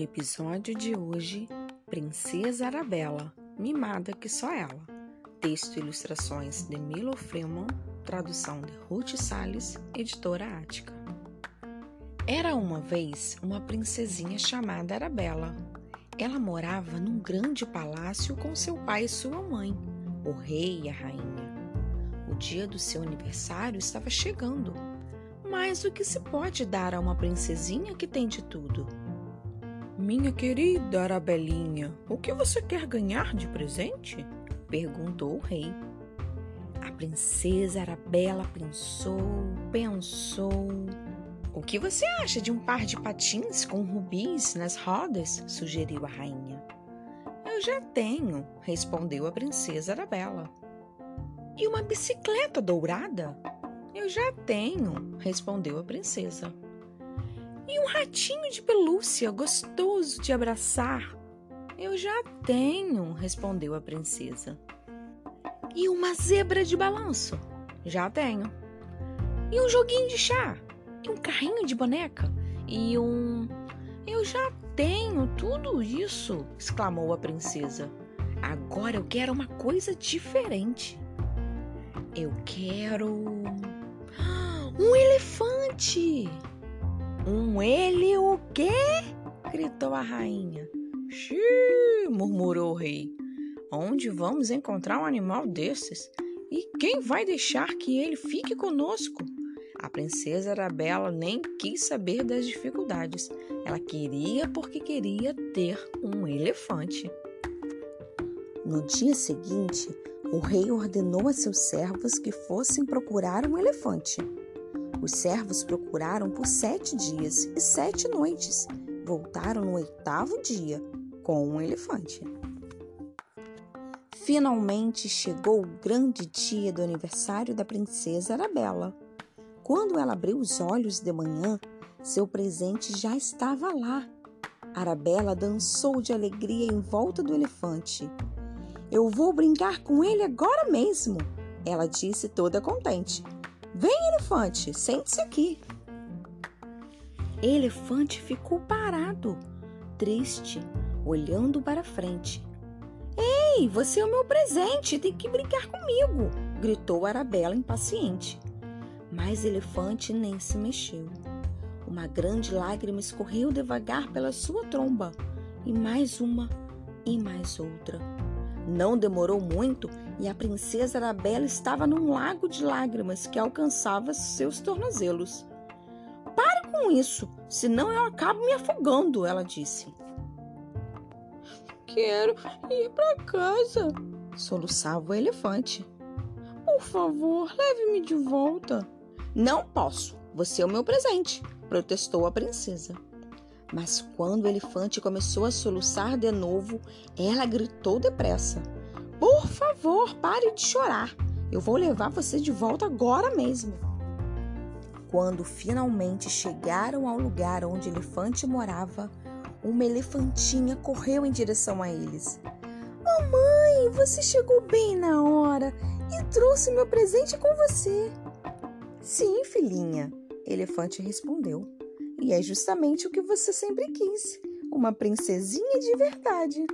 No episódio de hoje, Princesa Arabella, mimada que só ela. Texto e ilustrações de Milo Freeman, tradução de Ruth Salles, editora Ática. Era uma vez uma princesinha chamada Arabella. Ela morava num grande palácio com seu pai e sua mãe, o rei e a rainha. O dia do seu aniversário estava chegando. Mas o que se pode dar a uma princesinha que tem de tudo? Minha querida Arabelinha, o que você quer ganhar de presente? perguntou o rei. A princesa Arabella pensou, pensou. O que você acha de um par de patins com rubis nas rodas? sugeriu a rainha. Eu já tenho, respondeu a princesa Arabella. E uma bicicleta dourada? Eu já tenho, respondeu a princesa. E um ratinho de pelúcia gostoso de abraçar? Eu já tenho, respondeu a princesa. E uma zebra de balanço? Já tenho. E um joguinho de chá? E um carrinho de boneca? E um. Eu já tenho tudo isso, exclamou a princesa. Agora eu quero uma coisa diferente. Eu quero. Um elefante! Um ele o quê? gritou a rainha. Xiii, murmurou o rei. Onde vamos encontrar um animal desses? E quem vai deixar que ele fique conosco? A princesa Arabella nem quis saber das dificuldades. Ela queria porque queria ter um elefante. No dia seguinte, o rei ordenou a seus servos que fossem procurar um elefante. Os servos procuraram por sete dias e sete noites. Voltaram no oitavo dia com um elefante. Finalmente chegou o grande dia do aniversário da princesa Arabella. Quando ela abriu os olhos de manhã, seu presente já estava lá. Arabella dançou de alegria em volta do elefante. Eu vou brincar com ele agora mesmo, ela disse toda contente. Vem, elefante, sente-se aqui. Elefante ficou parado, triste, olhando para frente. Ei, você é o meu presente, tem que brincar comigo, gritou Arabella impaciente. Mas Elefante nem se mexeu. Uma grande lágrima escorreu devagar pela sua tromba, e mais uma, e mais outra. Não demorou muito e a princesa Arabella estava num lago de lágrimas que alcançava seus tornozelos. Pare com isso, senão eu acabo me afogando, ela disse. Quero ir para casa, soluçava o elefante. Por favor, leve-me de volta. Não posso, você é o meu presente, protestou a princesa. Mas quando o elefante começou a soluçar de novo, ela gritou depressa. Por favor, pare de chorar. Eu vou levar você de volta agora mesmo. Quando finalmente chegaram ao lugar onde o elefante morava, uma elefantinha correu em direção a eles. Mamãe, você chegou bem na hora e trouxe meu presente com você. Sim, filhinha, elefante respondeu. E é justamente o que você sempre quis: uma princesinha de verdade.